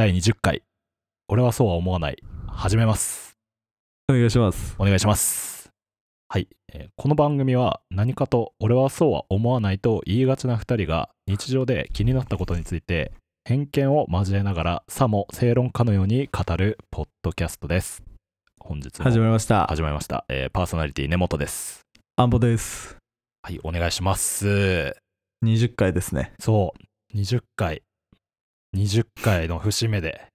第20回。俺はそうは思わない。始めます。お願いします。お願いします。はい、えーこの番組は何かと俺はそうは思わないと言いがちな2人が日常で気になったことについて偏見を交えながらさも正論家のように語るポッドキャストです。本日も始まりました。始まりました、えーパーソナリティ根本です。アンボです。はいお願いします。20回ですね。そう。20回20回の節目で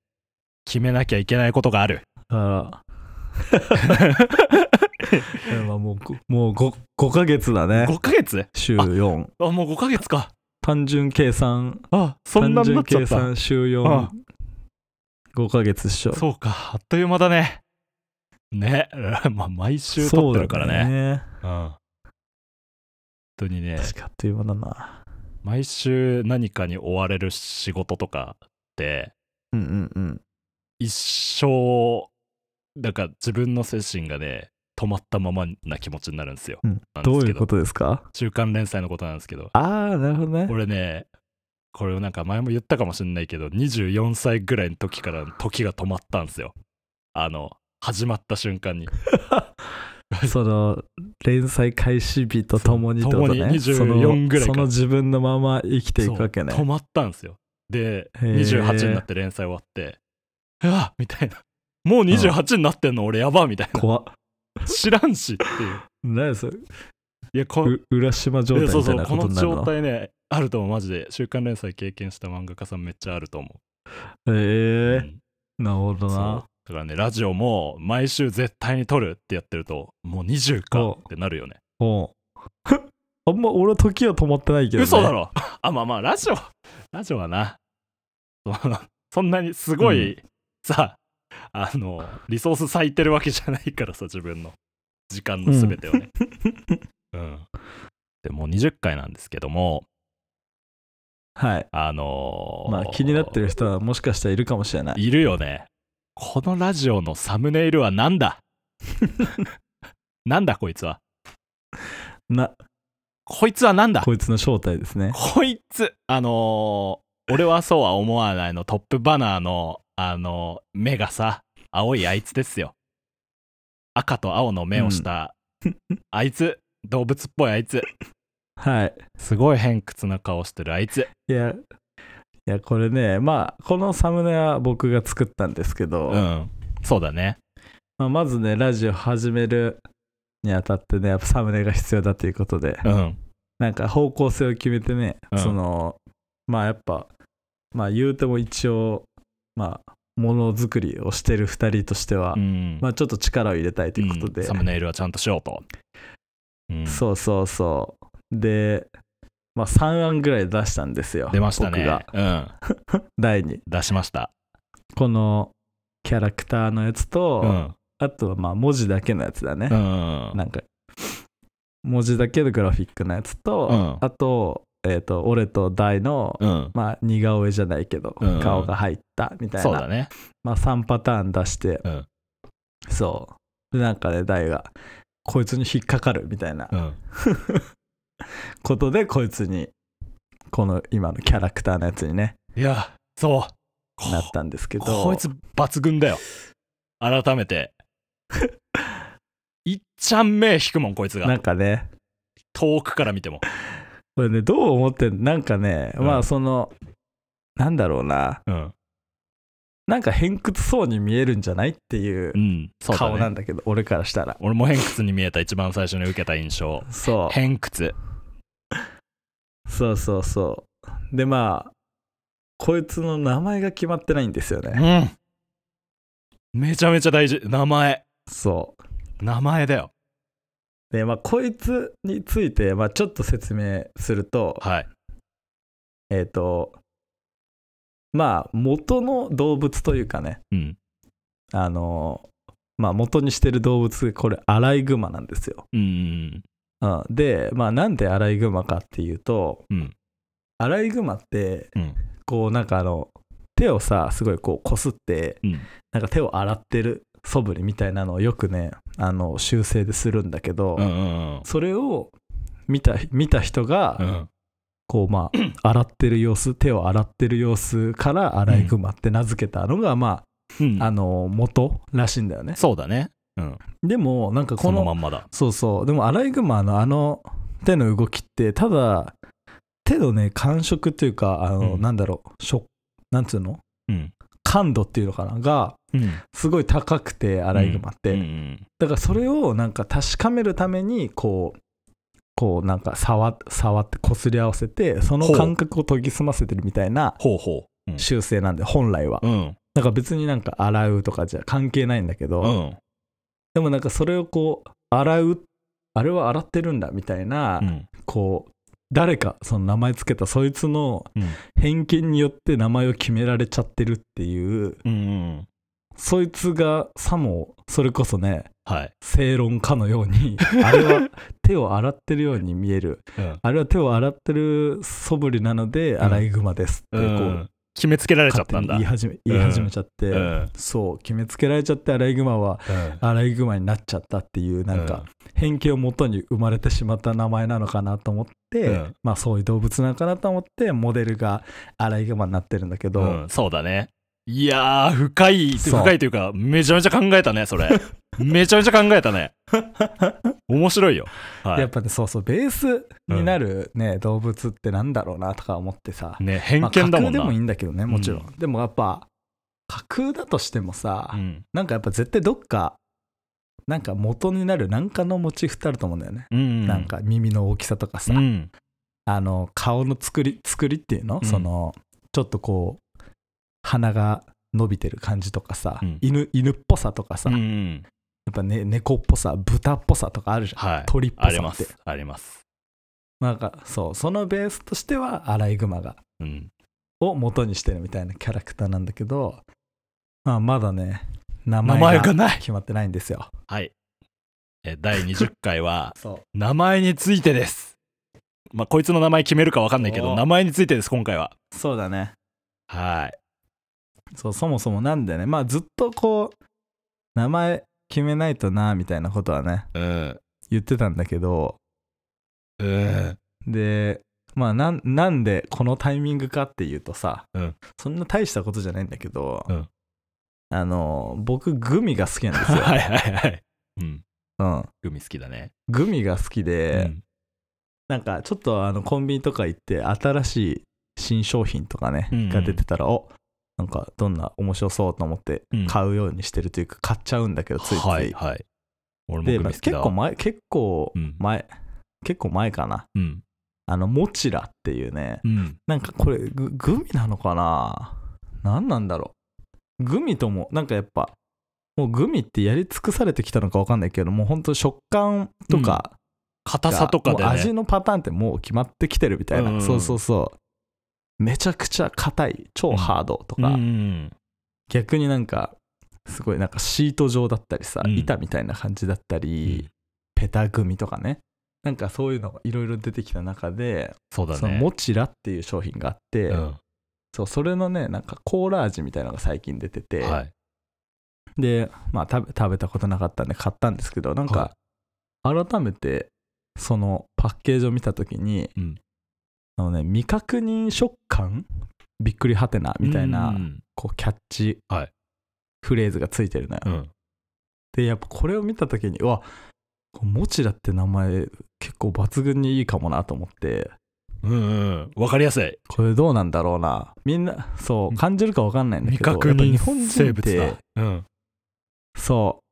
決めなきゃいけないことがあるあら。まあもうご、もう 5, 5ヶ月だね。5ヶ月？週4。あもう5ヶ月か単純計算、あそんな単純計になっちゃった算週4あ。5ヶ月っしょ。そうかあっという間だねね まあ毎週撮ってるからねね。うん本当にね確かあっという間だな。毎週何かに追われる仕事とかってうんうんうん。一生なんか自分の精神がね止まったままな気持ちになるんですよ、うん。ど。ういうことですか？週刊連載のことなんですけど。ああ、なるほどね。俺ねこれをなんか前も言ったかもしれないけど24歳ぐらいの時から時が止まったんですよ。あの始まった瞬間に その、連載開始日とともにとね。そう共に24そのぐらいか。らその自分のまま生きていくわけね。止まったんですよ。でへー。28になって連載終わってうわみたいな。もう28になってんの俺やばみたいな。怖っ。知らんしっていう。何それ。いやこう浦島状態みたいうなこの状ことになるの？態ねあると思うマジで。週刊連載経験した漫画家さんめっちゃあると思う、ええうん。なるほどなだからねラジオも毎週絶対に撮るってやってるともう20かおってなるよね。おう。あんま俺は時は止まってないけど、ね、嘘だろ。あまあまあラジオラジオはな。そ そんなにすごい、さあのリソース割いてるわけじゃないからさ自分の。時間の全てをね。うん、でもう20回なんですけども。はい。あのーまあ気になってる人はもしかしたらいるかもしれない。いるよねこのラジオのサムネイルはなんだ？なんだこいつは？な。こいつはなんだ？こいつの正体ですね。こいつ。あのー俺はそうは思わないの。トップバナーのあのー目がさ青いあいつですよ。赤と青の目をした、あいつ。動物っぽいあいつ。はい。すごい偏屈な顔してるあいつ。いやいやこれねまあこのサムネは僕が作ったんですけど、うん。そうだね。まあ、まずねラジオ始めるにあたってねやっぱサムネが必要だということでうん。なんか方向性を決めてね、うん。そのまあやっぱまあ言うても一応まあものづくりをしてる2人としては、うん。まあちょっと力を入れたいということで、うん。サムネイルはちゃんとしようと、うん。そうそうそう。でまあ3案ぐらい出したんですよ出ましたね。僕が。うん。第に。出しました。このキャラクターのやつと、うん。あとはまあ文字だけのやつだね、うん。なんか文字だけのグラフィックのやつと、うん。あとえっ、と俺と大の、うん。まあ似顔絵じゃないけど、うん。顔が入ったみたいな。そうだね。まあ3パターン出して、うん。そう。でなんかね大がこいつに引っかかるみたいな。うん ことでこいつにこの今のキャラクターのやつにねいやそう。こなったんですけど。こいつ抜群だよ。改めて。いっちゃん目引くもんこいつながんかね。遠くから見ても。これねどう思ってんなんかね、うん。まあそのなんだろうな。うんなんか偏屈そうに見えるんじゃないっていううん。そうだ顔なんねだけど俺からしたら。俺も偏屈に見えた一番最初に受けた印象。そう。偏屈。そうそうそう。でまあこいつの名前が決まってないんですよね。うん。めちゃめちゃ大事。名前。そう。名前だよ。でまあこいつについて、まあ、ちょっと説明するとはい。えっ、とまあ元の動物というかね。うん。あのまあ元にしてる動物これアライグマなんですよ、うんうん、でまあなんでアライグマかっていうとうん。アライグマってうん。こうなんかあの手をさすごいこうこすってうん。なんか手を洗ってる素振りみたいなのをよくねあの修正でするんだけど、うんうん。それを見た見た人が、うんこうまあ 洗ってる様子手を洗ってる様子からアライグマって名付けたのがまうん。ああの元らしいんだよね。そうだね。うん。でもなんかここののまんまだ。そうそう。でもアライグマのあの手の動きってただ手のね感触っていうかあの、うん。なんだろう。食なんつうの？うん。感度っていうのかな？がうん。すごい高くてアライグマって、だからそれをなんか確かめるためにこうこうなんか触触ってこすり合わせてその感覚を研ぎ澄ませてるみたいなほうほう。うん。習性なんで本来は。うん。だから別になんか洗うとかじゃ関係ないんだけど、うん。でもなんかそれをこう洗うあれは洗ってるんだみたいな、うん。こう誰かその名前つけたそいつのうん。偏見によって名前を決められちゃってるっていううんうんそいつがさもそれこそねはい。正論かのように あれは手を洗ってるように見える。うん。あれは手を洗ってる素振りなのでアライグマですってこう、うん。決めつけられちゃったんだ。言い始め言い始めちゃって、うん。そう決めつけられちゃってアライグマはアライグマになっちゃったっていうなんか偏見をもとに生まれてしまった名前なのかなと思って、うん。まあそういう動物なのかなと思ってモデルがアライグマになってるんだけど、うん。そうだねいやー深い深いというかめちゃめちゃ考えたねそれ。めちゃめちゃ考えたね。面白いよ。はい。やっぱねそうそうベースになるね、動物ってなんだろうなとか思ってさ、ね偏まあ見だもんな。架空でもいいんだけどねもちろん、うでもやっぱ架空だとしてもさ、うん。なんかやっぱ絶対どっかなんか元になる何かのモチーフってあると思うんだよね、うん。なんか耳の大きさとかさ、うん。あの顔の作り作りっていうの、うん。そのちょっとこう鼻が伸びてる感じとかさ、うん。犬犬っぽさとかさ、うやん。っぱ、ね、猫っぽさ豚っぽさとかあるじゃん、はい。鳥っぽありさって。ます。あります。なんかそうそのベースとしてはアライグマがうん。を元にしてるみたいなキャラクターなんだけど、まあ、まだね名名前が決まってないんですよ。はい。え第20回は 名前についてです。まあこいつの名前決めるか分かんないけどお名前についてです今回は。そうだね。はいそうそもそもなんでね。まあずっとこう名前決めないとなみたいなことはねうん。言ってたんだけど。うん。でまあなんなんでこのタイミングかっていうとさ、うん。そんな大したことじゃないんだけど、うん。あの僕グミが好きなんですよ、はいはいはい。うん。うん、グミ好きだね。グミが好きで、うん。なんかちょっとあのコンビニとか行って新しい新商品とかね、うんうん。が出てたらおなんかどんな面白そうと思ってうん。買うようにしてるというか買っちゃうんだけどついつい、はいはい。俺も結構前結構うん。前、結構前かな。うん。あのモチラっていうねうん。なんかこれググミなのかな？何なんだろう？グミともなんかやっぱもうグミってやり尽くされてきたのか分かんないけどもうほんと食感とか硬が、さとかでもう味ねのパターンってもう決まってきてるみたいな、うん。そうそうそうめちゃくちゃ硬い超ハードとか、うん。逆になんかすごいなんかシート状だったりさ、うん。板みたいな感じだったり、うん。ペタグミとかね。なんかそういうのがいろいろ出てきた中で、そうだそのねモチラっていう商品があって、うん。そうそれのねなんかコーラ味みたいなのが最近出てて、はい。でまあ食べ食べたことなかったんで買ったんですけどなんか改めてそのパッケージを見た時に、うんあのね未確認食感？びっくりはてなみたいな、うん。こうキャッチはい。フレーズがついてるのよ、うん。でやっぱこれを見た時にうわモチラって名前結構抜群にいいかもなと思って。うんうんわかりやすい。これどうなんだろうな。みんなそう感じるか分かんないんだけど未確認生物だ。うん。そう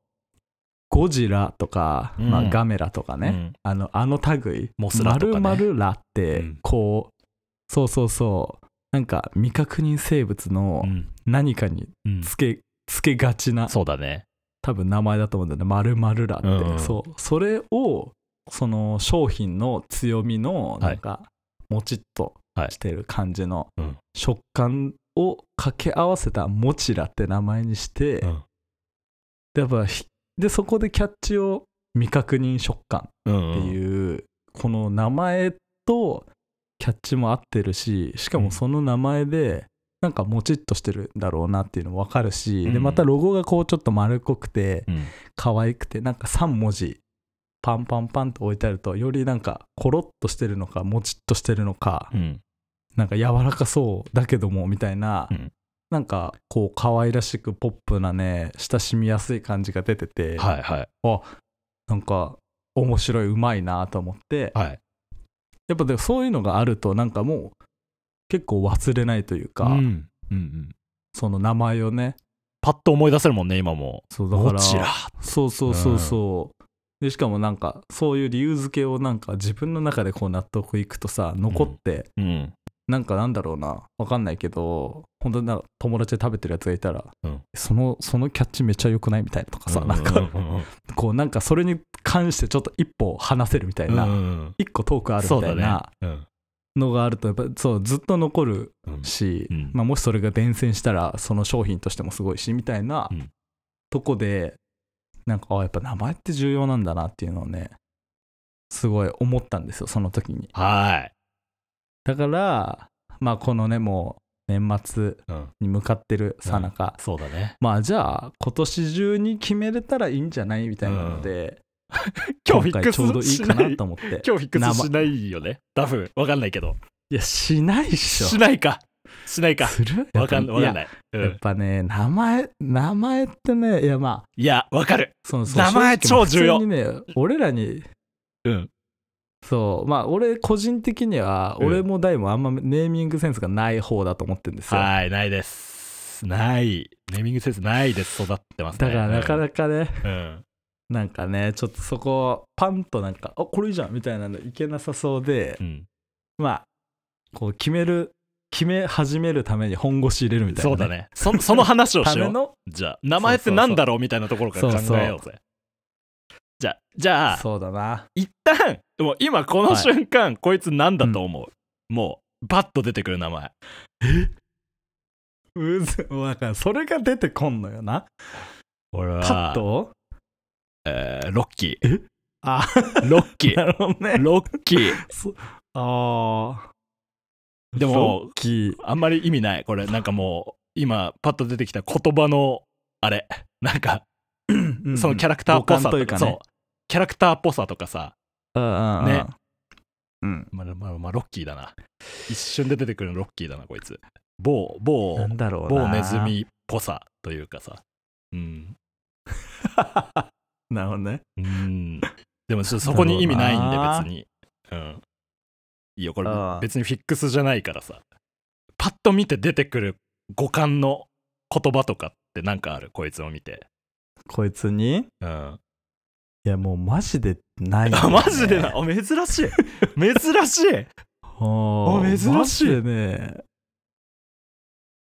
ゴジラとか、まあ、うんガメラとかね、うん。あのあの類。モスラとかね。丸々ラってうん。こう、そうそうそう。なんか未確認生物のうん。何かにうん。つけ,、つけがちなそうだね。多分名前だと思うんだよね。丸々ラって、うんうんそう。それをその商品の強みのなんかもちっとしてる感じのうん。食感を掛け合わせたモチラって名前にして、うん。でやっぱひでそこでキャッチを未確認食感うんっていう、この名前とキャッチも合ってるししかもその名前でなんかもちっとしてるんだろうなっていうのも分かるし、うん。でまたロゴがこうちょっと丸っこくてうん。可愛くてなんか3文字パンパンパンと置いてあるとよりなんかコロッとしてるのかもちっとしてるのか、うん。なんか柔らかそうだけどもみたいな、うんなんかこう可愛らしくポップなね親しみやすい感じが出てて、はいはい。なんか面白いうまいなと思って、はい。やっぱでもそういうのがあるとなんかもう結構忘れないというか、うん。うんうん。その名前をねパッと思い出せるもんね今も。そうだからどちら。そうそうそうそう、でしかもなんかそういう理由付けをなんか自分の中でこう納得いくとさ残って、うんなんかなんだろうな。わかんないけど本当になんか友達で食べてるやつがいたら、うん。そのそのキャッチめっちゃ良くないみたいなとかさ、なんかこうなんかそれに関してちょっと一歩話せるみたいな、うん一個トークあるみたいなうん。のがあるとやっぱそうずっと残るうんし、うん。まあ、もしそれが伝染したらその商品としてもすごいしみたいなうん。とこでなんかあやっぱ名前って重要なんだなっていうのをねすごい思ったんですよその時に。はいだからまあこのねもう年末うんに向かってるさなか、そうだね。まあじゃあ今年中に決めれたらいいんじゃないみたいなので、今日フィック回ちょうどいいかスしなと思って。今日フィックスしないよね。多分わかんないけど。いやしないっしょ。しないか。しないか。する？わかんない。うん。ややっぱね名前名前ってねいやまあいやわかる。その名前超重要。ね俺らにうんそう。まあ俺個人的にはうん。俺も大もあんまネーミングセンスがない方だと思ってるんですよ。はいないです。ない。ネーミングセンスないです。育ってますね。だからなかなかねうん。なんかねちょっとそこパンとなんかあこれいいじゃんみたいなのいけなさそうでうん。まあこう決める決め始めるために本腰入れるみたいな、そうだね。そその話をしよう。ためのじゃあ名前ってなんだろうみたいなところから考えようぜじゃあじゃあそうだな。一旦もう今この瞬間、こいつなんだと思う、もうバッと出てくる名前。うずもうだからそれが出てこんのよな。俺はパッとえーロッキー。あ。ロッキ なーるほどね。ロッキー。そあー。でもあんまり意味ないこれ。なんかもう今パッと出てきた言葉のあれ。なんかそのキャラクターっぽさというかね。そうキャラクターっぽさとかさ。うんうんうん。ね。うん。まあまあまあロッキーだな。一瞬で出てくるのロッキーだなこいつ。某某某ネズミっぽさというかさ。うん。なるほどね。うん。でもそこに意味ないんで別に。うん。いいよこれ別にフィックスじゃないからさ。パッと見て出てくる五感の言葉とかってなんかある？こいつを見て。こいつに？うんいやもうマジでない。よね、あマジでな？あ珍しい。珍しい。ああ珍しい。マジでね。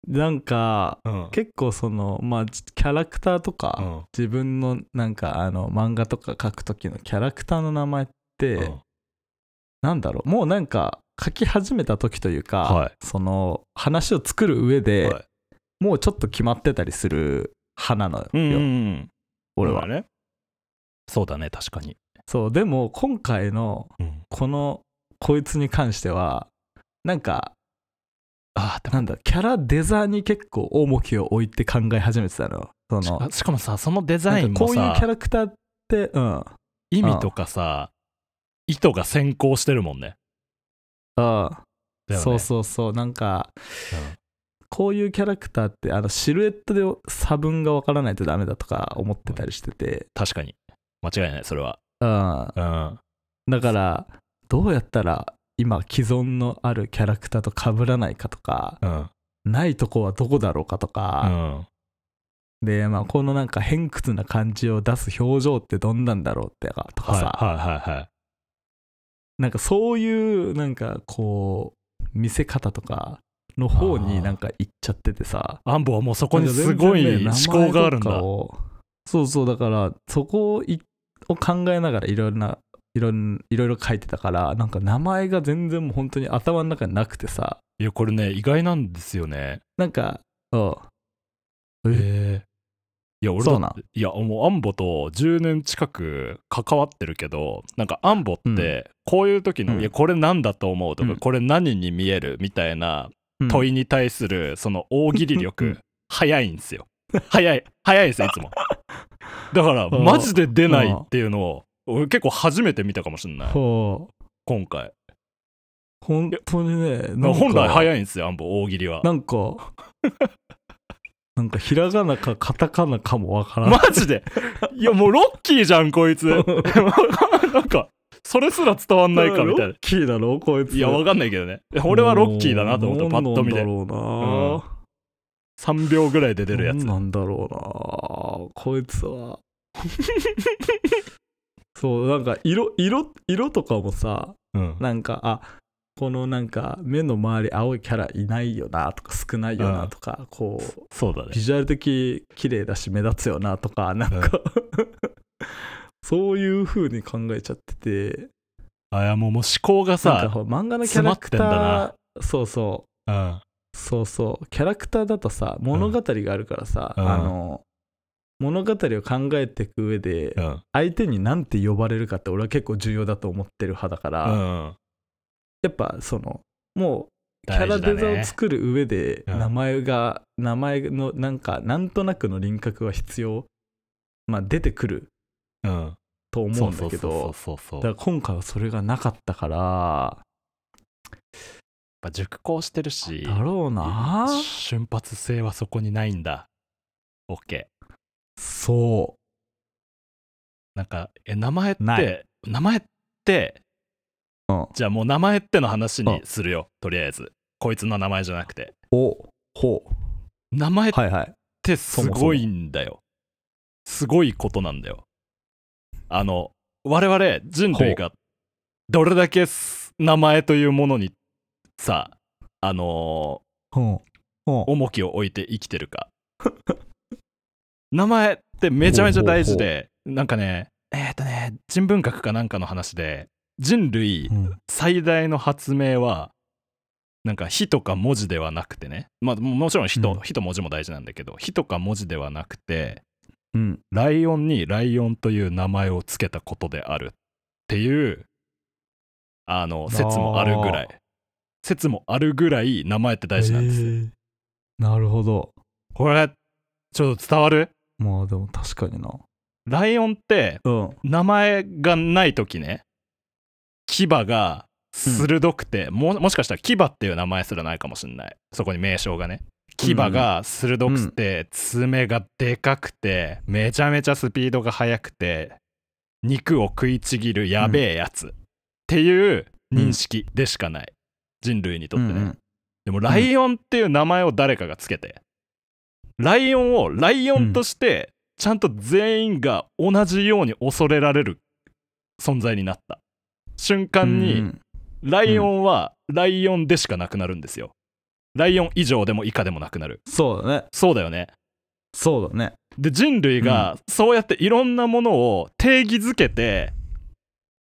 なんかうん。結構そのまあキャラクターとか、うん。自分のなんかあの漫画とか書く時のキャラクターの名前って、うん。なんだろう？もうなんか書き始めた時というか、はい。その話を作る上で、はい。もうちょっと決まってたりする派なのよ、うんうんうん。俺は、ねそうだね確かに。そうでも今回のうん。このこいつに関してはなんかあでなんだキャラデザに結構重きを置いて考え始めてたのそのもしかもさそのデザインなんかこういうもさキャラクターってうん。意味とかさ意図が先行してるもんね。あだよね。そうそうそうなんかこういうキャラクターってあのシルエットで差分がわからないとダメだとか思ってたりしてて、確かに間違いないそれは。うん、うん。だからどうやったら今既存のあるキャラクターと被らないかとかうん。ないとこはどこだろうかとうか、ん。で、まあ、このなんか偏屈な感じを出す表情ってどんなんだろうってかとかさ、はいはいはいはい。なんかそういうなんかこう見せ方とかの方になんか行っちゃっててさ。アンボはもうそこにすごい思考があるんだ、そうそうだからそこをいを考えながらいろいろないろんいろ書いてたからなんか名前が全然もう本当に頭の中になくてさ。いやこれね意外なんですよね。なんかう。んええいや俺そうなん？いやもうアンボと10年近く関わってるけどなんかアンボってこういう時の、うん。いやこれなんだと思うとか、うん。これ何に見えるみたいなうん。問いに対するその大喜利う力ん。早いんですよ。早い早いですよいつもだからうん。マジで出ないっていうのを俺結構初めて見たかもしんない。はあ今回。本当にねなんか本来早いんですよアンボ大喜利は。なんかなんかひらがなかカタカナかもわからないマジで？いやもうロッキーじゃんこいつ。なんかそれすら伝わんないかみたいな。ロッキーだろこいつ。いやわかんないけどね。俺はロッキーだなと思ったパッと見でなん。なんだろ3秒ぐらいで出るやつ。なんだろうなこいつは。そうなんか色色色とかもさうん。なんかあこのなんか目の周り青いキャラいないよなとか少ないよなとか、こうそうだね。ビジュアル的綺麗だし目立つよなとかなんか、そういう風に考えちゃってて。あいやもうもう思考がさ漫画のキャラクターそうそう。うんそうそう。キャラクターだとさ物語があるからさ、うん。あの物語を考えていく上でうん。相手に何て呼ばれるかって俺は結構重要だと思ってる派だから、うん。やっぱそのもうキャラデザを作る上でうん。名前が、名前のなんかなんとなくの輪郭は必要まあ出てくるうん。と思うんだけどだから今回はそれがなかったからぱ熟考してるしだろうな。瞬発性はそこにないんだ。OK そなんかえ名前って名前ってう、うん、じゃあもう名前っての話にするよとりあえず。こいつの名前じゃなくて。おほ名前ってすごいんだよ。すごいことなんだよ。あの我々人類がどれだけす名前というものにさあのー重きを置いて生きてるか。名前ってめちゃめちゃ大事でなんかねえっ、とね人文学かなんかの話で人類うん。最大の発明はなんか火とか文字ではなくてね。まあももちろん火と,、うん。火と文字も大事なんだけど火とか文字ではなくてうん。ライオンにライオンという名前を付けたことであるっていうあの説もあるぐらい説もあるぐらい名前って大事なんですよ、へー。なるほど。これちょっと伝わる？まあでも確かにな。ライオンってうん。名前がない時ね牙が鋭くて、ももしかしたら牙っていう名前すらないかもしれない。そこに名称がね。牙が鋭くて、爪がでかくてめちゃめちゃスピードが速くて肉を食いちぎるやべえやつ、っていう認識でしかない、人類にとってね、うんうん。でもライオンっていう名前を誰かがつけて、ライオンをライオンとしてちゃんと全員が同じように恐れられる存在になった。瞬間うにん。ライオンはライオンでしかなくなるんですよ。ライオン以上でも以下でもなくなる。そうだね。そうだよね。そうだね。で人類がそうやっていろんなものを定義づけて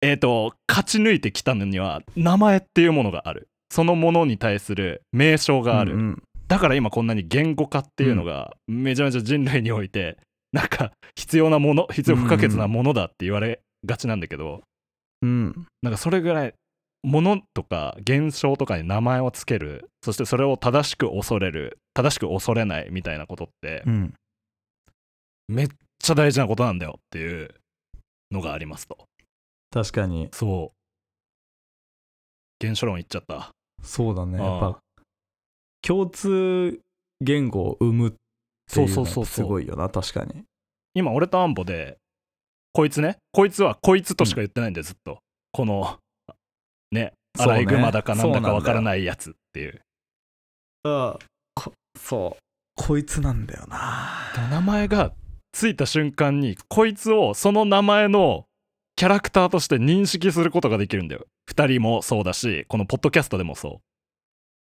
えっ、と勝ち抜いてきたのには名前っていうものがあるそのものに対する名称がある、うんうん。だから今こんなに言語化っていうのがめちゃめちゃ人類においてなんか必要なもの必要不可欠なものだって言われがちなんだけどうん。なんかそれぐらいものとか現象とかに名前をつけるそしてそれを正しく恐れる正しく恐れないみたいなことってうん。めっちゃ大事なことなんだよっていうのがありますと。確かに。そう。原書論言っちゃったそうだね。やっぱ共通言語を生むっていうのってすごいよな確かに。今俺とアンボでこいつね。こいつはこいつとしか言ってないんでずっと。このねアライグマだかなんだかわからいないやつっていう。あこそう。こいつなんだよな。名前がついた瞬間にこいつをその名前のキャラクターとして認識することができるんだよ。2人もそうだしこのポッドキャストでもそ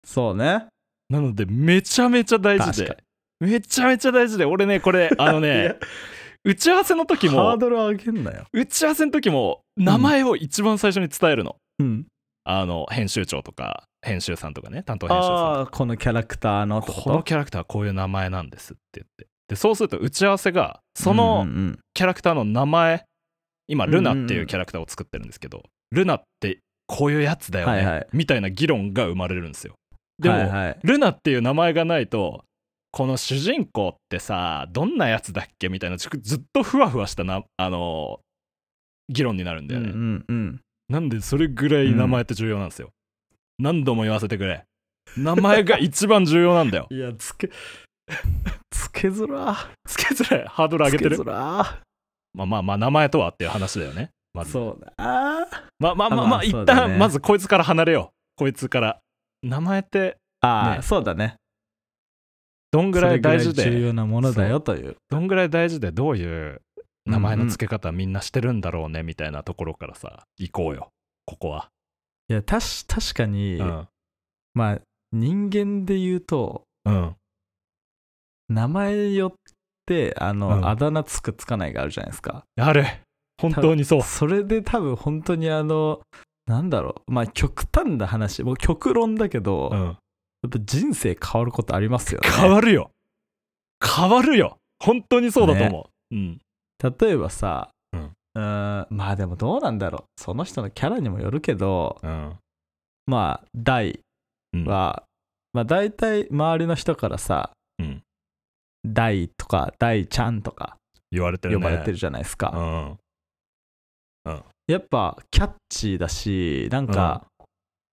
そうね。うなのでめちゃめちゃ大事で。めちゃめちゃ大事で。俺ねこれ あのいねや。打ち合わせの時ハもードル上げんなよ。打ち合わせの時も名前を一番最初に伝えるの、うん。あの編集長とか編集さんとかね担当編集さんああこのキャラクターのこのキャラクターはこういう名前なんですって言って。でそうすると打ち合わせがそうんのキャラクターの名前今うんうんルナっていうキャラクターを作ってるんですけど、ルナってこういうやつだよね、はいはい。みたいな議論が生まれるんですよ。でも、はいはい。ルナっていう名前がないとこの主人公ってさどんなやつだっけみたいなずずっとふわふわしたなあの議論になるんだうんうよね、んうん。なんでそれぐらい名前って重要なんですよ、何度も言わせてくれ。名前が一番重要なんだよ。いやつけつけづら。つけづらい。ハードル上げてる。つけづらまあまあまあ名前とはっていう話だよね。まず。そうだ。あまあまあまあまあ、まあ一旦まずこいつから離れよう。こいつから。名前ってあー、ね。そうだね。どんぐらい大事それぐらい重で要なものだよという。どんぐらい大事でどういう名前の付け方みんなしてるんだろうねみたいなところからさ行こうよ。ここは。いやたし確かに、うん。まあ人間で言うとうん。名前よってあの、うん。あだ名つくつかないがあるじゃないですか。ある。本当にそう。それで多分本当にあのなんだろう。まあ極端な話。もう極論だけど、やっうんぱ人生変わることありますよね。変わるよ。変わるよ。本当にそうだと思う、うん。例えばさ、うん。うーんまあでもどうなんだろう。その人のキャラにもよるけどうん。まあ大うん。は、まあ大体周りの人からさうん大とか大ちゃんとか言われてるね。呼ばれてるじゃないですか、うん。やっぱキャッチーだしなんか、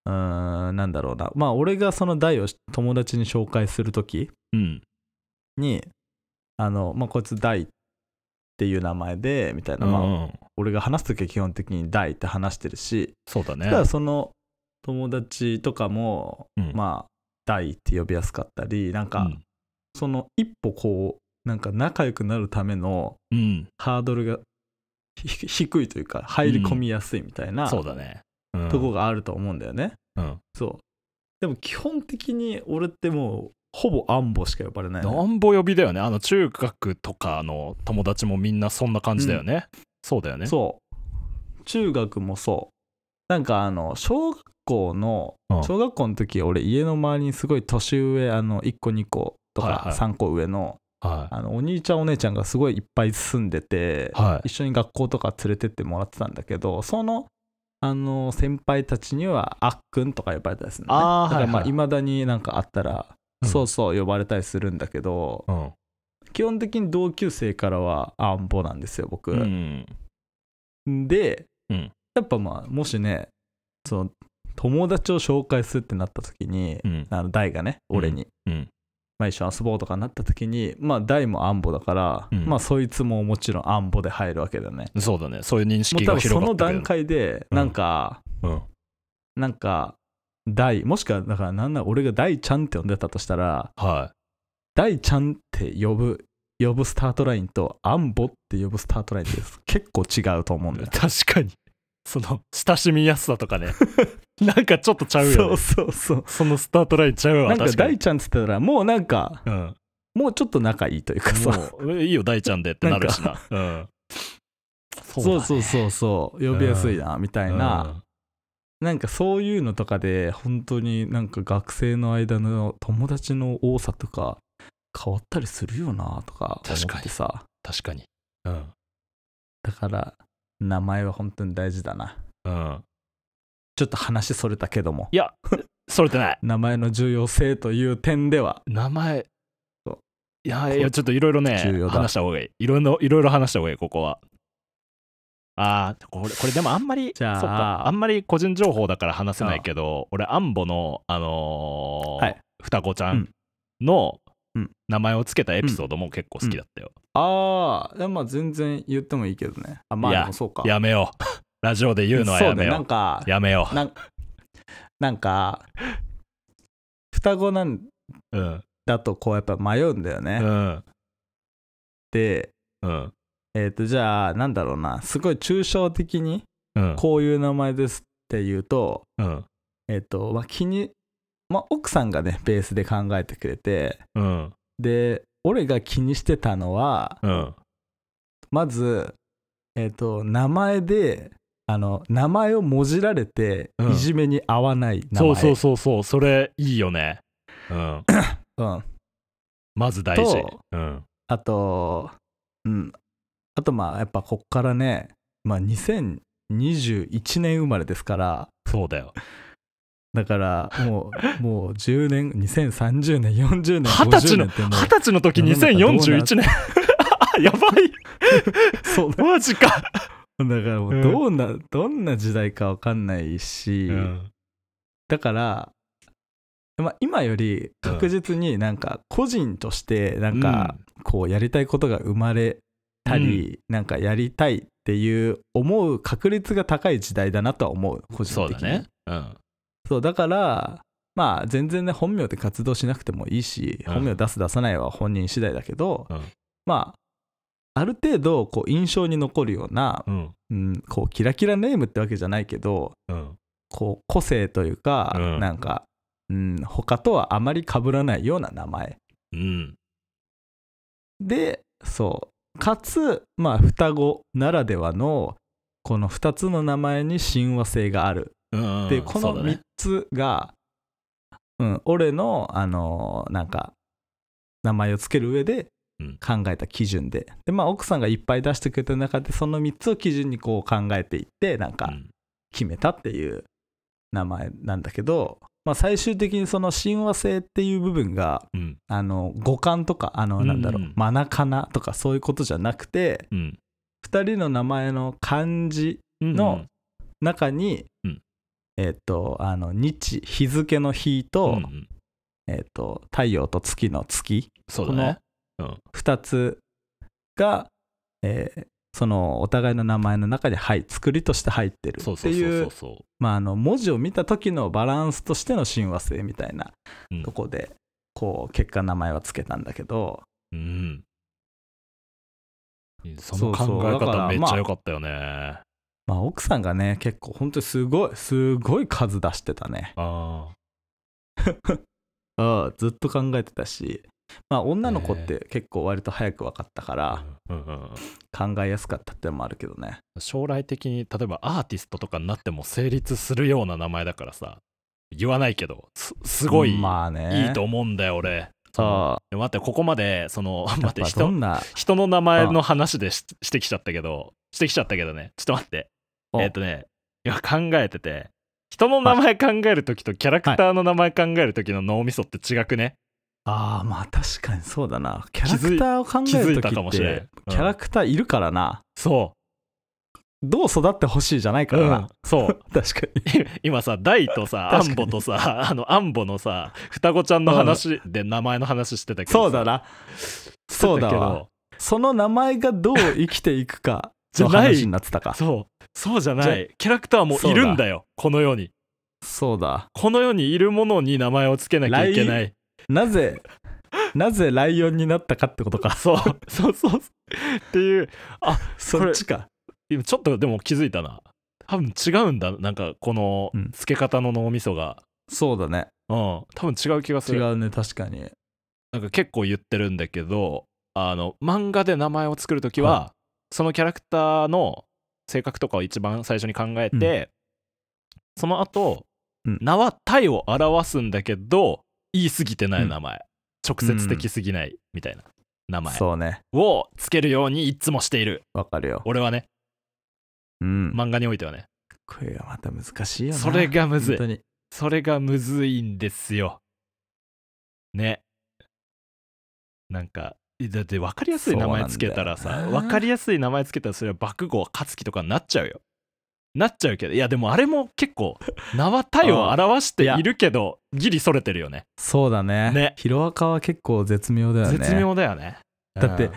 うーんなんだろうな。まあ俺がその大を友達に紹介する時うん。にあの、まあ、こいつ大っていう名前でみたいな、まあ、うんうん。俺が話す時は基本的に大って話してるし。そうだね。ただその友達とかも、うん。まあ大って呼びやすかったりなんか、うんその一歩こうなんか仲良くなるためのうん。ハードルがひ低いというか入り込みやすいみたいな、そうだね。うん。とこがあると思うんだよね。うん。そう。でも基本的に俺ってもうほぼアンボしか呼ばれないのよ、なんぼ呼びだよね。あの中学とかの友達もみんなそんな感じだよね、そうだよね。そう。中学もそう。なんかあの小学校のうん。小学校の時俺家の周りにすごい年上あの1個2個とかはいはい。3個上のはあのお兄ちゃんお姉ちゃんがすごいいっぱい住んでていはい。一緒に学校とか連れてってもらってたんだけどそのあの先輩たちにはあっくんとか呼ばれたりするのね。あーだからまあはいまだになんかあったら、うん。そうそう呼ばれたりするんだけど、うん。基本的に同級生からはアンボなんですよ僕、うんで、うん。やっぱまあもしねその友達を紹介するってなった時に、うん。あの大がね俺に、うんまあ、一緒に遊ぼうとかなった時にまあ大もアンボだから、うん。まあそいつももちろんアンボで入るわけだよね。そうだね。そういう認識が広がったけど段階でうん。なんか、うん。なんか大もしくはだからなんなら俺が大ちゃんって呼んでたとしたらは大ちゃんって呼ぶ呼ぶスタートラインとアンボって呼ぶスタートラインって結構違うと思うんだよい確かに。その親しみやすさとかね なんかちょっとちゃうよね。そうそうそう。そのスタートラインちゃうわなんか大ちゃんっつったらもうなんかうん。もうちょっと仲いいというかさ。いいよ大ちゃんでってなるしな。うん。そうそうそうそう呼びやすいなみたたいな、なんかそういうのとかで本当になんか学生の間の友達の多さとか変わったりするよなとか思ってさ。確かに。うん。だから名前は本当に大事だな。うんちょっと話それたけども。いやそれてない。名前の重要性という点では。名前。いやいやちょっといろいろね話した方がいい。いろいろいろいろ話した方がいいここは。あーこれこれでもあんまりじゃあそっか。あんまり個人情報だから話せないけど俺アンボのあのーはい。双子ちゃうん。んのうん。名前をつけたエピソードも結構好きだったよ、ああまあ全然言ってもいいけどね。あまあそうか。やめようラジオで言うのはやめそう。だよよなんかうやめよなんなんか双子なんだとこうやっぱ迷うんだよね、うん。でうん。えっ、とじゃあなんだろうな。すごい抽象的にうん。こういう名前ですって言うとうん。えっ、とまあ気にまあ奥さんがねベースで考えてくれてうん。で俺が気にしてたのはうん。まずえっ、と名前であの名前をもじられてうん。いじめに合わない名前、そうそうそうそうそれいいよね。うん。うん、まず大事。とうん。あと、うん。あと、まあ、やっぱこっからね、まあ、2021年生まれですから、そうだよ。だから、もう、もう10年、2030年、40年、二十歳50の年ってもう二十歳の時世の中どうな2041年 やばい。そうだマジか だからもうどんな、どんな時代かわかんないし、うん。だから、まあ、今より確実になんか個人としてなんかこうやりたいことが生まれたり、なんかやりたいっていう思う確率が高い時代だなとは思う個人的に。そうだね。うん。そうだからまあ全然ね本名で活動しなくてもいいし、うん。本名出す出さないは本人次第だけど、うん。まあある程度こう印象に残るような、うん。うん、こうキラキラネームってわけじゃないけどうん。こう個性というか、うん。なんか、うん、他とはあまり被らないような名前。うん。でそう。かつまあ双子ならではのこの2つの名前に親和性がある。うんでこのそうだね3つが、うん、俺のあのーなんか名前をつける上でうん考えた基準で。でまあ奥さんがいっぱい出してくれた中でその3つを基準にこう考えていってなんかうん。決めたっていう名前なんだけど、まあ、最終的にその親和性っていう部分がうん。あの五感とかあのなんだろう、うんマナカナとかそういうことじゃなくてうん。2人の名前の漢字うんの中に、うんえっ、とあの日日付の日と,、うんうん。えっと太陽と月の月。ねうん2つが、えーそのお互いの名前の中に入作りとして入ってるそうそうそうっていうそうそまああの文字を見た時のバランスとしての親和性みたいなとこで、こう結果名前はつけたんだけど。うん。その考え方めっちまあゃ良かったよね。まあ奥さんがね結構本当にすごいすごい数出してたね。あ ああずっと考えてたしまあ女の子って結構割と早く分かったかあら考えやすかったってのもあるけどね。将来的に例えばアーティストとかになっても成立するような名前だからさ言わないけどすすごいまあね。いいと思うんだよ俺。そのあでも待ってここまでその あやって人人の名前の話でししてきちゃったけどしてきちゃったけどね。ちょっと待って。お。えっ、とね今考えてて人の名前考えるときとキャラクターの名前考えるときの脳みそって違くね、ああまあ確かにそうだな。キャラクターを考える時ってかもしれん。うん。キャラクターいるからな、そどう育ってほしいじゃないかう、らな、うん、そう。確かに。今さ大とさアンボとさ あのアンボのさ双子ちゃんの話で名前の話してたけどそうだな。そうだわ。わその名前がどう生きていくかのじゃない話になってたか。そう。そうじゃない。キャラクターもいるんだよ。この世に。そうだ。この世にいるものに名前をつけなきゃいけないなぜなぜライオンになったかってことか。そう。そうそう。っていう。そっちか。今ちょっとでも気づいたな。多分違うんだ。なんかこのうん。付け方の脳みそが。そうだね。うん。多分違う気がする。違うね確かに。なんか結構言ってるんだけどあの漫画で名前を作るときは、はそのキャラクターの性格とかを一番最初に考えて、その後、うん。名は体を表すんだけど言い過ぎてない名前、直接的すぎないみたいな名前。そうね。をつけるようにいつもしている。わかるよ。俺はね。うん、漫画においてはね。これがまた難しいよな。それがむずい。それがむずいんですよ。ね。なんかだって分かりやすい名前つけたらさ分かりやすい名前つけたらそれは爆豪勝樹とかになっちゃうよなっちゃうけどいやでもあれも結構名は体を表しているけどギリそれてるよね。そうだね。ね。ヒロアカは結構絶妙だよね。絶妙だよね。だってうん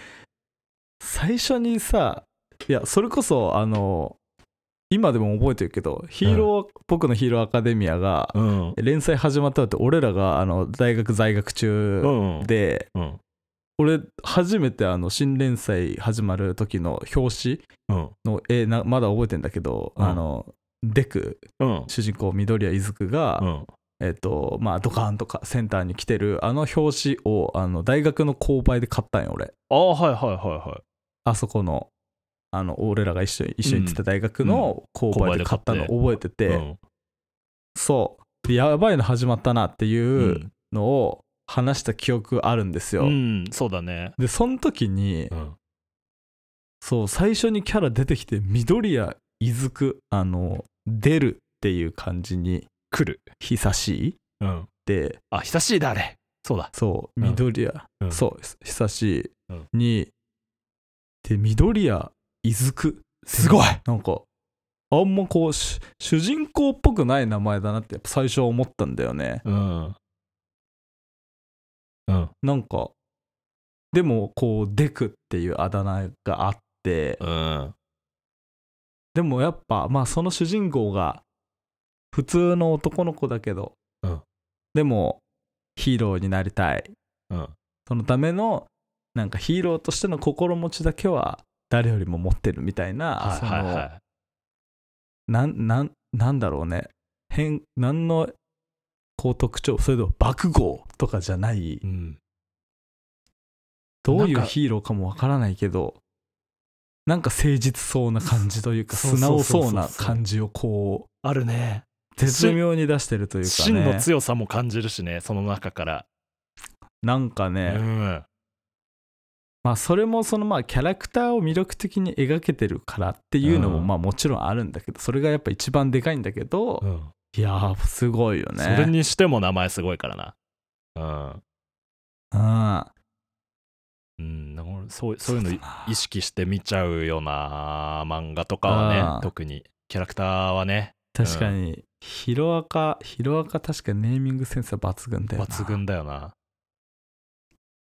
最初にさいやそれこそあの今でも覚えてるけどヒーロー、僕のヒーローアカデミアがうん。連載始まったって俺らがあの大学在学中うん。で、うん俺初めてあの新連載始まる時の表紙うん。の絵なまだ覚えてんだけど、うん。あのデクうん。主人公緑谷出久が、うん。えっとまあドカーンとかセンターに来てるあの表紙をあの大学の購買で買ったんよ俺。ああはいはいはいはい。あそこのあの俺らが一緒に一緒に行ってた大学の購買で買ったの覚えてて、うん。そう。でやばいの始まったなってういうん。のを話した記憶あるんですよ、うんそうだね。でその時にうん。そう最初にキャラ出てきて緑谷いずくあの出るっていう感じに来る。久しいうん。で。あ久しいだあれ。そうだ。そううん。緑谷、うん。そう久しいうん。に、で緑谷いずくすごい。なんかあんまこうし主人公っぽくない名前だなってやっぱ最初は思ったんだよね。うんうん。なんかでもこうデクっていうあだ名があってうん。でもやっぱまあその主人公が普通の男の子だけど、うん。でもヒーローになりたい。うん。そのためのなんかヒーローとしての心持ちだけは誰よりも持ってるみたいな、はいはいそのはなんなんなんだろうね。変何のこう特徴それでも爆豪とかじゃない。いうん。どういうヒーローかもわからないけどなんか誠実そうな感じというか素直そうな感じをこうあるね。絶妙に出してるというか真のね強さも感じるしねその中から。なんかうね、ん。まあそれもそのまあキャラクターを魅力的に描けてるからっていうのもうん。まあもちろんあるんだけどそれがやっぱ一番でかいんだけどうんいやーすごいよね。それにしても名前すごいからな。うん。うん。うん、なんか俺そうそういうの意識して見ちゃうような漫画とかはね特に。キャラクターはね。確かに。ヒロアカヒロアカ確かにネーミングセンスは抜群だよな。抜群だよな。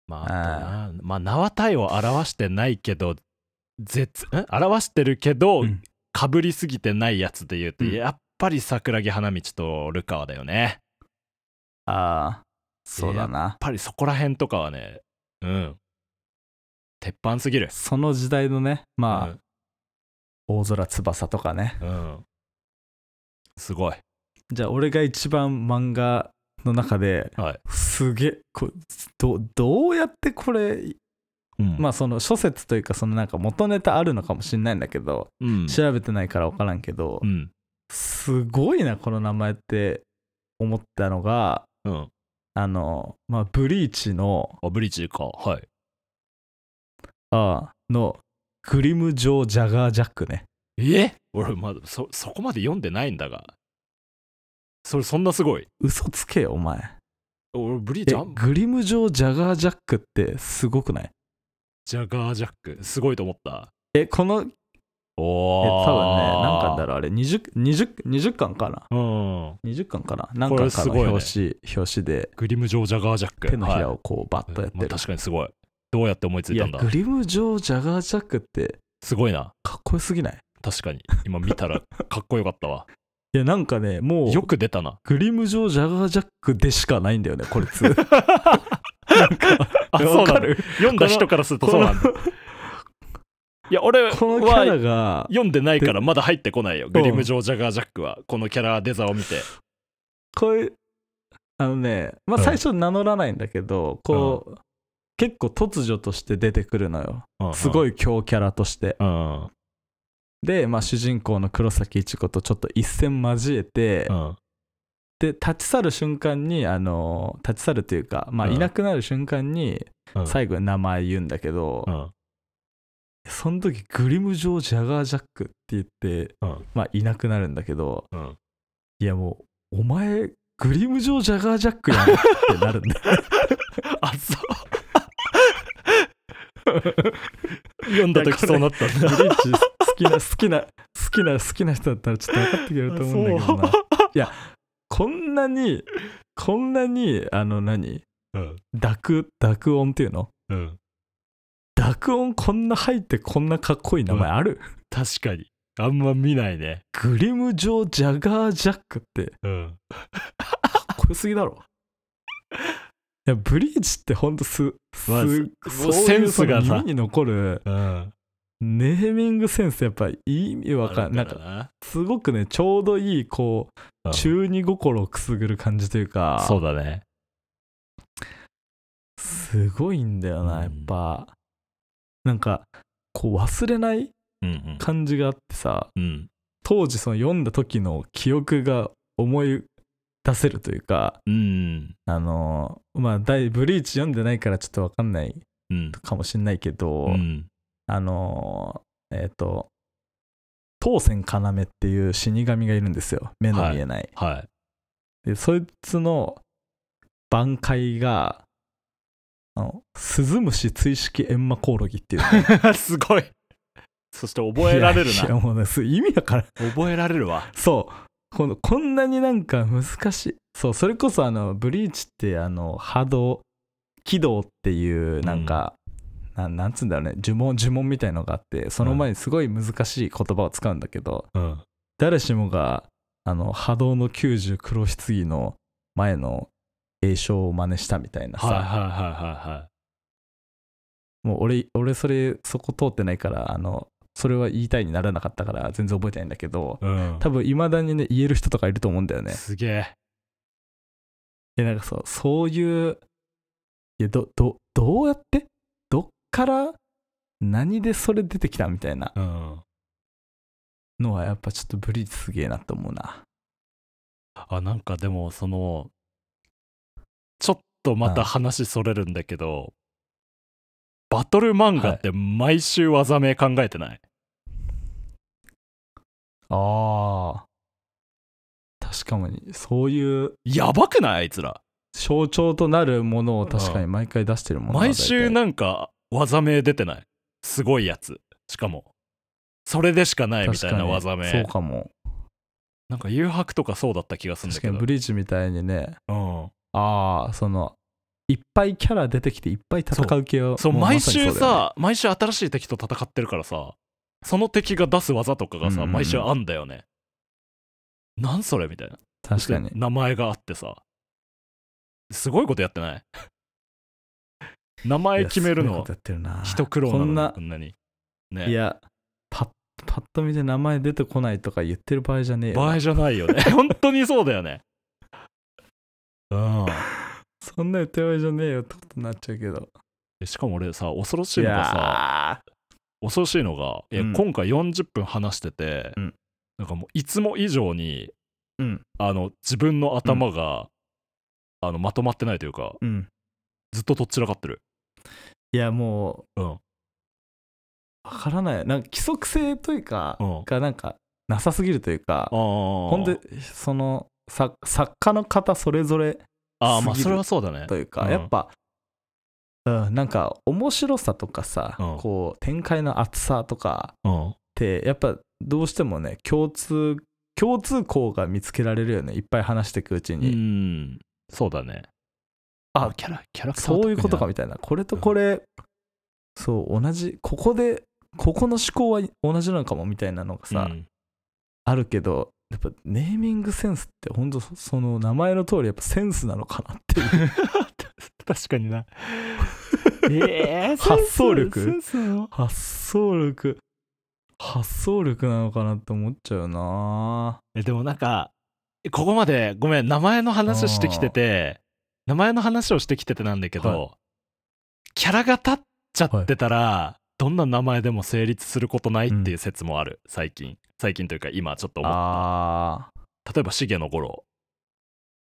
まああな。まあ名は体を表してないけど絶ん表してるけど、うん。かぶりすぎてないやつで言うと、うん。やっぱり桜木花道とルカワだよね。やっああそうだな。ぱりそこら辺とかはねうん。鉄板すぎる。その時代のねまあ、大空翼とかね。うん、うんすごい。じゃあ俺が一番漫画の中ではい、すげえこどどうやってこれうん。まあその諸説というかそのなんか元ネタあるのかもしれないんだけどうん。調べてないから分からんけどうんすごいなこの名前って思ったのがうん。あのまあブリーチのあブリーチか。はい。あのグリム・ジョー・ジャガー・ジャックね。え？俺まだそそこまで読んでないんだが。それそんなすごい？嘘つけよお前。俺ブリーえチあんグリム・ジョー・ジャガー・ジャックってすごくない？ジャガージャック。すごいと思った。えこのえお多分ね何巻だろうあれ。20, 20, 20巻かな？うん。20巻かな？何巻かのすごいね。表紙,、表紙で。グリム・ジョー・ジャガージャック。手のひらはをこうバッとやってる、い。まあ確かにすごい。どうやって思いついたんだ？グリム・ジョー・ジャガー・ジャックってすごいな。かっこよすぎない？確かに。今見たら かっこよかったわ。いやなんかねもうよく出たな。グリム・ジョー・ジャガー・ジャックでしかないんだよねこいつ なんかあそうなる？読んだ人からするとそうなんだいや俺このキャラはが読んでないからまだ入ってこないよ。グリム・ジョー・ジャガージャックはこのキャラデザを見て。こういうあのねまあうん。最初名乗らないんだけど、こう、結構突如として出てくるのよ。すごいい強キャラとして。うんうん。で、まあ、主人公の黒崎一子とちょっと一戦交えて、うん。で立ち去る瞬間にあの立ち去るというか、まあ、うん。いなくなる瞬間にうん。最後に名前言うんだけど、うんその時グリム・ジョー・ジャガー・ジャックって言って、うん。まあ、いなくなるんだけどうん。いやもうお前グリム・ジョー・ジャガー・ジャックやんってなるんだ。よ あそう。読んだ時そうなったんブだリーチ好きな好きな好きな好きな人だったらちょっと分かってくれると思うんだけどな。いやこんなにこんなにあの何？うん。濁濁音っていうの？うん濁音こんな入ってこんなかっこいい名前ある、確かに。あんま見ないね。グリム・ジョー・ジャガー・ジャックって。うん。かっこよすぎだろ。いやブリーチってほんとすす、まあそうセンスが耳に残るうん。ネーミングセンスやっぱ意味わかんないな。んかなすごくねちょうどいいこううん。中二心をくすぐる感じというか。そうだね。すごいんだよなうん。やっぱなんかこう忘れないうん感じがあってさうん。うん当時その読んだ時の記憶が思い出せるというかうんあのまあ大ブリーチ読んでないからちょっとわかんないうん。かもしんないけど、うん。あのえっ、と当選要っていう死神がいるんですよ。目の見えない、はい。でそいつの挽回があのスズムシ追式閻魔コオロギっていうのね。すごい。そして覚えられるいやいやなもうね意味だから覚えられるわ。そう。このこんなになんか難しい。そうそれこそあのブリーチってあの波動軌道っていうなんか、なん、なんつうんだろうね。呪文呪文みたいのがあってその前にすごい難しい言葉を使うんだけど、うん。誰しもがあの波動の90黒棺の前の栄唱を真似したみたいなさ、はいはいはいはいはい。もう俺俺それそこ通ってないからあのそれは言いたいにならなかったから全然覚えてないんだけどうん。多分いまだにね言える人とかいると思うんだよね。すげえ。えなんかそうそういういやどどどうやって？どっから？何でそれ出てきたみたいな。うん。のはやっぱちょっとブリーチすげえなと思うな。あなんかでもそのちょっとまた話それるんだけど、バトル漫画って毎週技名考えてない、あー。確かにそういうやばくない？あいつら。象徴となるものを確かに毎回出してるもんな毎週なんか技名出てない？すごいやつ。しかも。それでしかないみたいな技名。そうかも。なんか誘白とかそうだった気がするんだけど。確かにブリーチみたいにね。うん、ああそのいっぱいキャラ出てきていっぱい戦う系をそう毎週さ毎週新しい敵と戦ってるからさその敵が出す技とかがさ、毎週あんだよね。なんそれみたいな。確かに。名前があってさ。すごいことやってない？名前決めるの一苦労なのにこんなこんなに。ね。いやパッパッと見て名前出てこないとか言ってる場合じゃねえよ場合じゃないよね。本当にそうだよねうん。そんな言ってる場合じゃねえよってことになっちゃうけど。でしかも俺さ恐ろしいいのがさや恐ろしいのがいや、うん。今回40分話してて、うん。なんかもういつも以上にーうん。あの自分の頭が、あのまとまってないというかうん。ずっととっちらかってる。いやもううん。わからない。なんか規則性というか、うん。がなんかなさすぎるというかあほほんでそのさ作家の方それぞれあーまあそれはそうだね。というか、うん。やっぱ、うん、なんか面白さとかさ、うん。こう展開の厚さとかうん。ってやっぱどうしてもね共通共通項が見つけられるよねいっぱい話していくうちうに、ん。そうだね。あキャラキャラクターそういうことかみたいな。これとこれ、そう同じここでここの思考は同じなのかもみたいなのがさ、うん。あるけどやっぱネーミングセンスって本当そその名前の通りやっぱセンスなのかなっていう。確かにな。えー発想力？発想力。発想力なのかなって思っちゃうな。えでもなんかここまでごめん名前の話してきてて名前の話をしてきててなんだけど、はキャラが立っちゃってたら、どんな名前でも成立することないっていう説もある、最近。最近というか今ちょっと思っあた例えば重野五郎。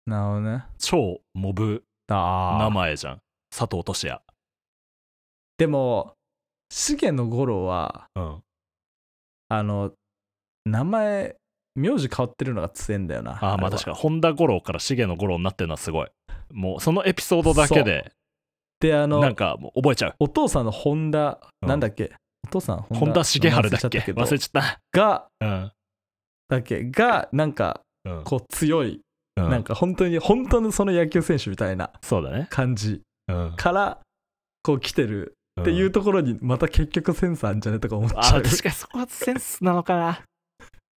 ーなるほどね。超モブ名前じゃん。佐藤俊也。でも重野五郎はうん。あの名前名字変わってるのが強いんだよなああまあ確かに。本田五郎から重野五郎になってるのはすごい。もうそのエピソードだけでであのなんかもう覚えちゃう。お父さんの本田、うん。なんだっけ？お父さん本田重春だっけ？忘れちゃったがうん。だっけ？がなんかうん。こう強い、うん。なんか本当に本当のその野球選手みたいなそうだね。感じうん。からこう来てる。っていうところにまた結局センスあるんじゃね？とか思っちゃう。あー確かにそこはセンスなのかな。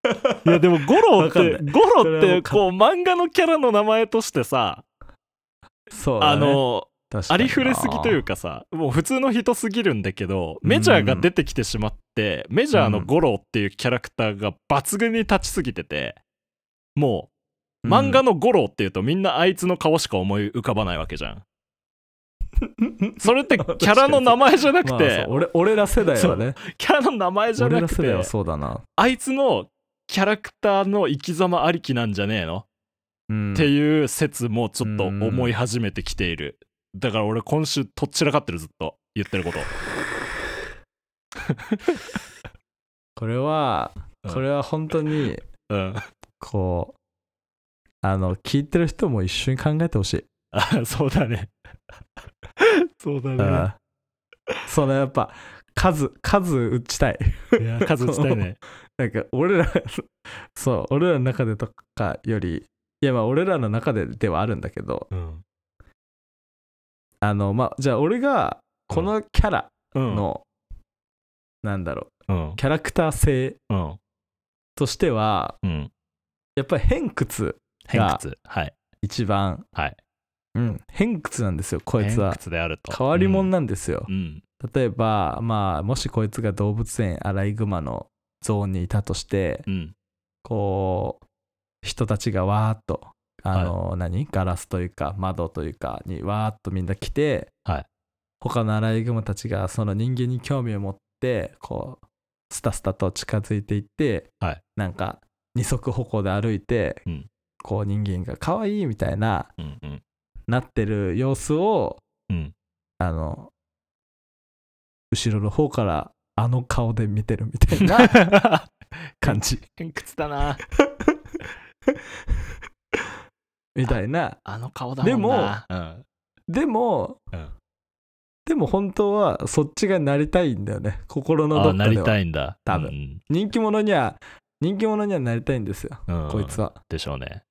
いやでもゴロってゴロってこう漫画のキャラの名前としてさ、そうだね。あのありふれすぎというかさもう普通の人すぎるんだけどメジャーが出てきてしまって、メジャーのゴロっていうキャラクターが抜群に立ちすぎててもう漫画のゴロっていうとみんなあいつの顔しか思い浮かばないわけじゃん。それってキャラの名前じゃなくまあて、そう俺俺ら世代はね。キャラの名前じゃなくて俺ら世代はそうだな、あいつのキャラクターの生き様ありきなんじゃねえの、うんっていう説もちょっと思い始めてきているだから俺今週とっちらかってるずっと言ってること。これはうん。これは本当にうん。こうあの聞いてる人も一緒に考えてほしい、あそうだね。そうだね。うん。そのやっぱ数数打ちたい。いや数打ちたいね。なんか俺らそう俺らの中でとかよりいやまあ俺らの中でではあるんだけどうんあのまあじゃあ俺がこのキャラうん。の、なんだろうん。うキャラクター性うん。としてはうん。やっぱり偏屈偏屈。はい。一番。はい。うん。偏屈なんですよこいつは。偏屈であると。変わり者なんですよ、うん。例えばまあもしこいつが動物園アライグマのゾーンにいたとしてうん。こう人たちがわーっとあの、何？ガラスというか窓というかにわーっとみんな来て、はい。他のアライグマたちがその人間に興味を持ってこうスタスタと近づいていって、はい。なんか二足歩行で歩いて、うん。こう人間が可愛いみたいなうんうん。なってる様子をうん。あの後ろの方からあの顔で見てるみたいな 感じ。偏屈だな みたいな。あの顔だもんな。うん。でも、うん。でも本当はそっちがなりたいんだよね。心のどあなりっかでは。たいんだ。多分。人気者には人気者にはなりたいんですよ、うん。うんこいつは。でしょうね。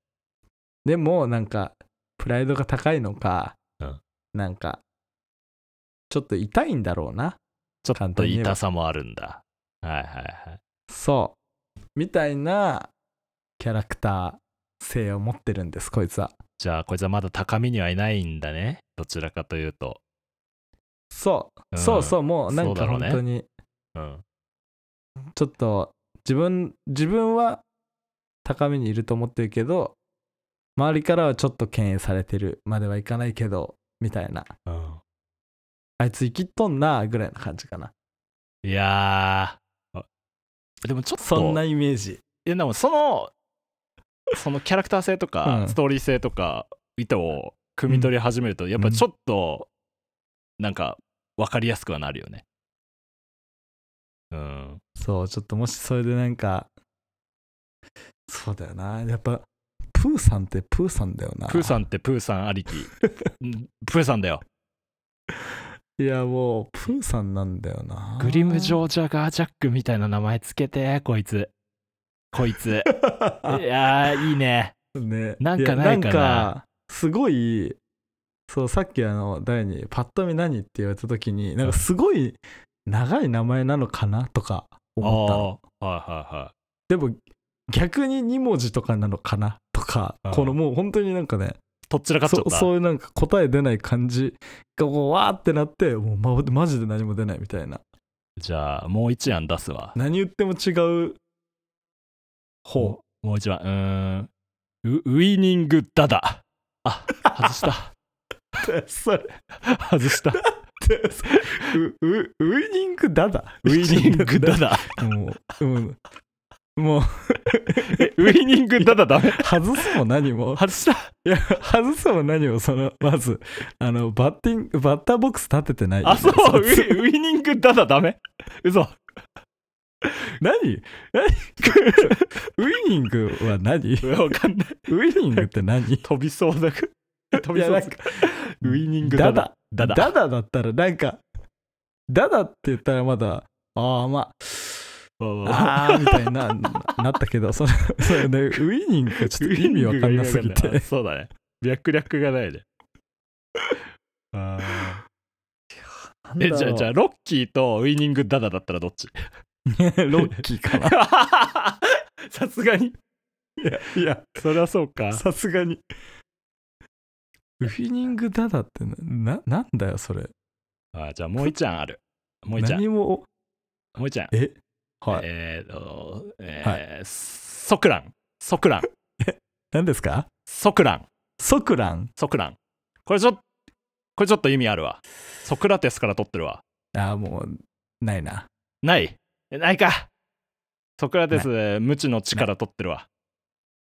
でもなんかプライドが高いのか、うん。なんかちょっと痛いんだろうな。ちょっと痛さもあるんだ。はいはいはい。そう。みたいなキャラクター性を持ってるんですこいつは。じゃあこいつはまだ高みにはいないんだね。どちらかというと。そう、うん。そうそうもうなんかそうだろうね。本当にうん。ちょっと自分自分は高みにいると思ってるけど周りからはちょっと敬遠されてるまではいかないけどみたいな。うん。あいつ生きっとんなぐらいな感じかな。いやでもちょっと。そんなイメージ。いやでもそのそのキャラクター性とか、うん。ストーリー性とか意図を汲み取り始めると、やっぱちょっとなんか分かりやすくはなるよね。うん。そうちょっともしそれでなんかそうだよな。やっぱプーさんってプーさんだよな。プーさんってプーさんありき。う んプーさんだよ。いやもうプーさんなんだよな。グリム・ジョージャガー・ジャックみたいな名前つけてこいつこいつ。いやーいいね。ね、なんかないかな。かすごいそうさっきあの誰にパッと見何って言われた時になんかすごい長い名前なのかなとか思ったの。はいはいはい。でも逆に2文字とかなのかなとかうん。このもう本当になんかねとっちらかっちゃった。そそういうなんか答え出ない感じがこうわーってなってもうまマジで何も出ないみたいな。じゃあもう一案出すわ。何言っても違う方もう一番。うーん。ウウイニングダダ。あ外した。それ。外した。ウウウイニングダダ。ウイニングダダ。もう、うん、もう えウイニングダダダメ？外すも何も。外した。いや外すも何も。そのまずあのバッティングバッターボックス立ててない。あそう。ウそイウイニングダダダメ？嘘何？何？ウイニングは何？わかんない。ウイニングって何？飛びそうだく。飛びそうだウイニングダダ。ダダ。ダダだったらなんかダダって言ったらまだああまああー。みたいななったけどそのそれねウイニングがちょっと意味わかんなすぎて。あそうだね。略略がないね。あー。えじゃあじゃあロッキーとウイニングダダだったらどっち？ロッキーかな。さすがに。いやいや。そりゃそうか。さすがに。ウイニングダダってなななんだよそれ。あじゃあもう一案ある。もう一案。何ももう一案。え？はい、えーとえーソクラン。ソクラン。何ですか？ソクラン。ソクラン？ソクラン。これちょっとこれちょっと意味あるわ。ソクラテスから取ってるわ。ああもうないな。ない？えないか。ソクラテス無知の知から取ってるわ。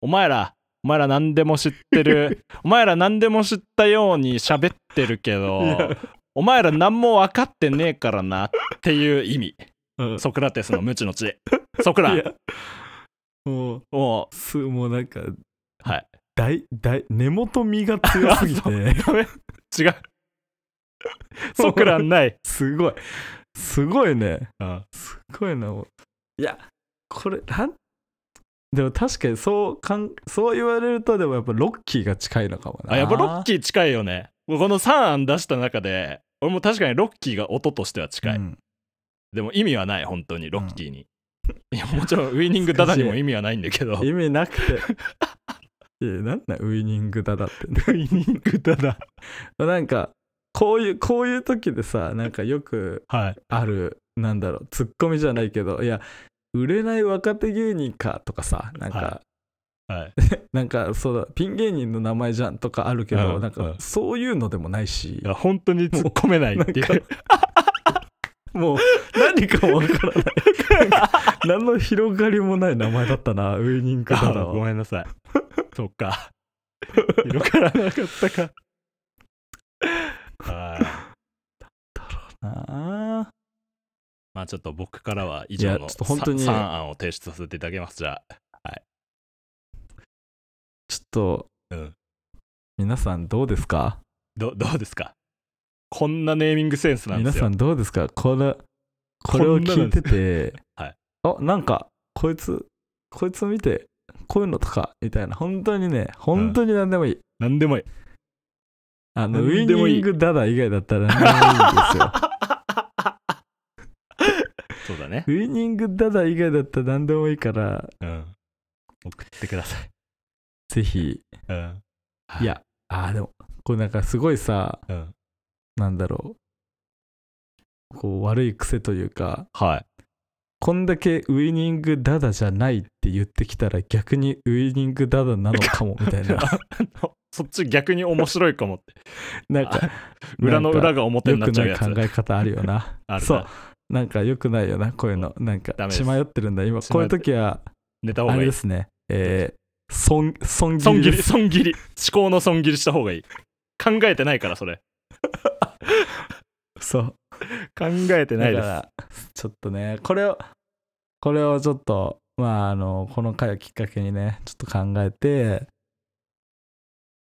お前らお前ら何でも知ってる。お前ら何でも知ったように喋ってるけどお前ら何も分かってねえからなっていう意味。うん。ソクラテスの無知の知ソクラもうもすもうなんかうはい。大大根元身が強すぎて。違う。ソクランない。すごいすごいね。うん。すごいなもう。いやこれなん？でも確かにそうかんそう言われるとでもやっぱロッキーが近いのかもな。あやっぱロッキー近いよね。この3案出した中で俺も確かにロッキーが音としては近い、うん。でも意味はない本当にロッキーに、いやもちろん ウイニングダダにも意味はないんだけど。意味なくて。いやなんだウイニングだだって。ウイニングダダ。なんかこういうこういう時でさなんかよくはい。あるなんだろうツッコミじゃないけどいや売れない若手芸人かとかさなんか、ははい。なんかそうだピン芸人の名前じゃんとかあるけど、なんかうん。うんそういうのでもないし。いや本当に突っ込めないってい もううもう何かもわからない。何の広がりもない名前だったなウイニングダダあごはめんなさい。そっか。広がらなかったかはい。あーまあちょっと僕からは以いや上のちょっと本当に3案を提出させていただきます。じゃあちょっとうん。皆さんどうですか？どどうですか？こんなネーミングセンスなんですよ。皆さんどうですか？これこれを聞いてて。はい。あなんかこいつこいつ見てこういうのとかみたいな。本当にね本当に何でもいい、何でもいいあのウイニングダダ以外だったら何でもいいんですよ。そうだね。ウイニングダダ以外だったら何でもいいから。うん。送ってください。ぜひ。うん。い。やあーでもこれなんかすごいさうん。なんだろう。こう悪い癖というかはい。こんだけウイニングダダじゃないって言ってきたら逆にウイニングダダなのかもみたいな そっち逆に面白いかもって。なんか裏の裏がが表になっちゃうやつ。良くない考え方あるよな。あるな。そう。なんか良くないよなこういうの。なんか血迷ってるんだ。今こういう時はあ寝た方がいい。れですね。えー、損損損切り切り損切り。思考の損切りした方がいい。考えてないからそれ。そう。考えてないです。だからちょっとねこれをこれをちょっとまああのこの回をきっかけにねちょっと考えて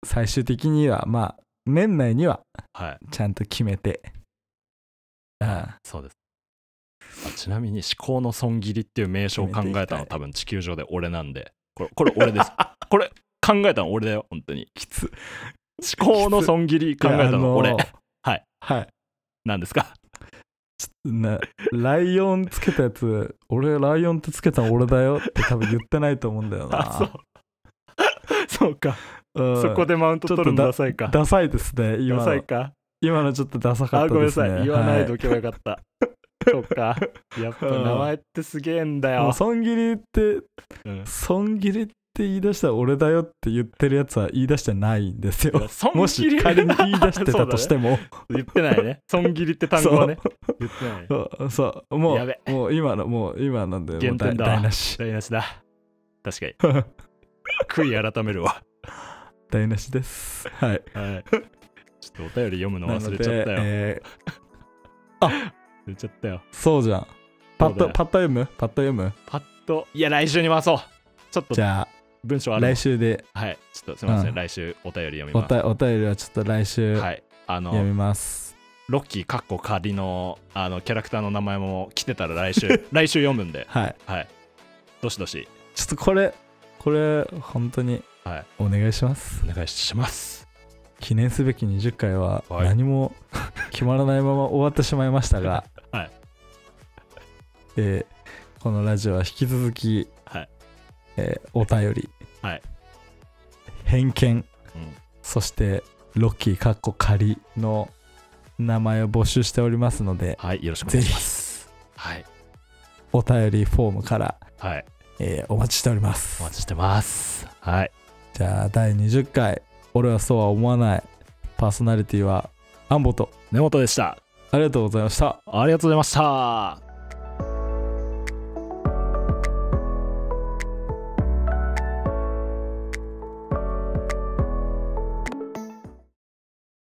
最終的にはまあ年内にははい。ちゃんと決めて。あそうです。あちなみに思考の損切りっていう名称を考えたの多分地球上で俺なんで。これこれ俺です。これ考えたの俺だよ本当に。きつ。思考の損切り考えたの俺いやあはい。はい。なんですか？なライオンつけたやつ俺ライオンってつけたの俺だよって多分言ってないと思うんだよな。あそう。そうか。うんそこでマウント取るのダサいか。ダサいですね今の。ダサいか？今のちょっとダサかあごめんなったですねさい。言わないはとけばよかった。そうか。やっぱ名前ってすげえんだよ。損切りってうん。損切りって言い出したら俺だよって言ってるやつは言い出してないんですよ。損も切りし仮に言い出してたとしても。言ってないね。損切りって単語はね。言ってないね。そうそう。もやべ。うもう今のもう今のでもう台無し。台無しだ。確かに。悔い改めるわ台無しです。はい。はい。ちょっとお便り読むの忘れちゃったよ、え 忘れちゃったよ。ーそうじゃん。パッとパッと読む？パッと読む？パッと。いや来週に回そう。ちょっとじゃあ文章ある来週で。はい。ちょっとすみません、うん。来週お便り読みます。おたお便りはちょっと来週はい。あの読みます。ロッキーかっこ仮のあのキャラクターの名前も来てたら来週 来週読むんで。はい。はい。どしどし。ちょっとこれこれ本当にはい。お願いします。お願いします。記念すべき20回ははい。何も 決まらないまま終わってしまいましたが、はい。えーこのラジオは引き続き、はい。えーお便り、はい。偏見。うん。そしてロッキーかっこ仮の名前を募集しておりますのではいよろしくお願いします。はい。お便りフォームから、はい。えーお待ちしております。お待ちしてます。はいじゃあ第20回俺はそうは思わない。パーソナリティはアンボと。根本でした。ありがとうございました。ありがとうございました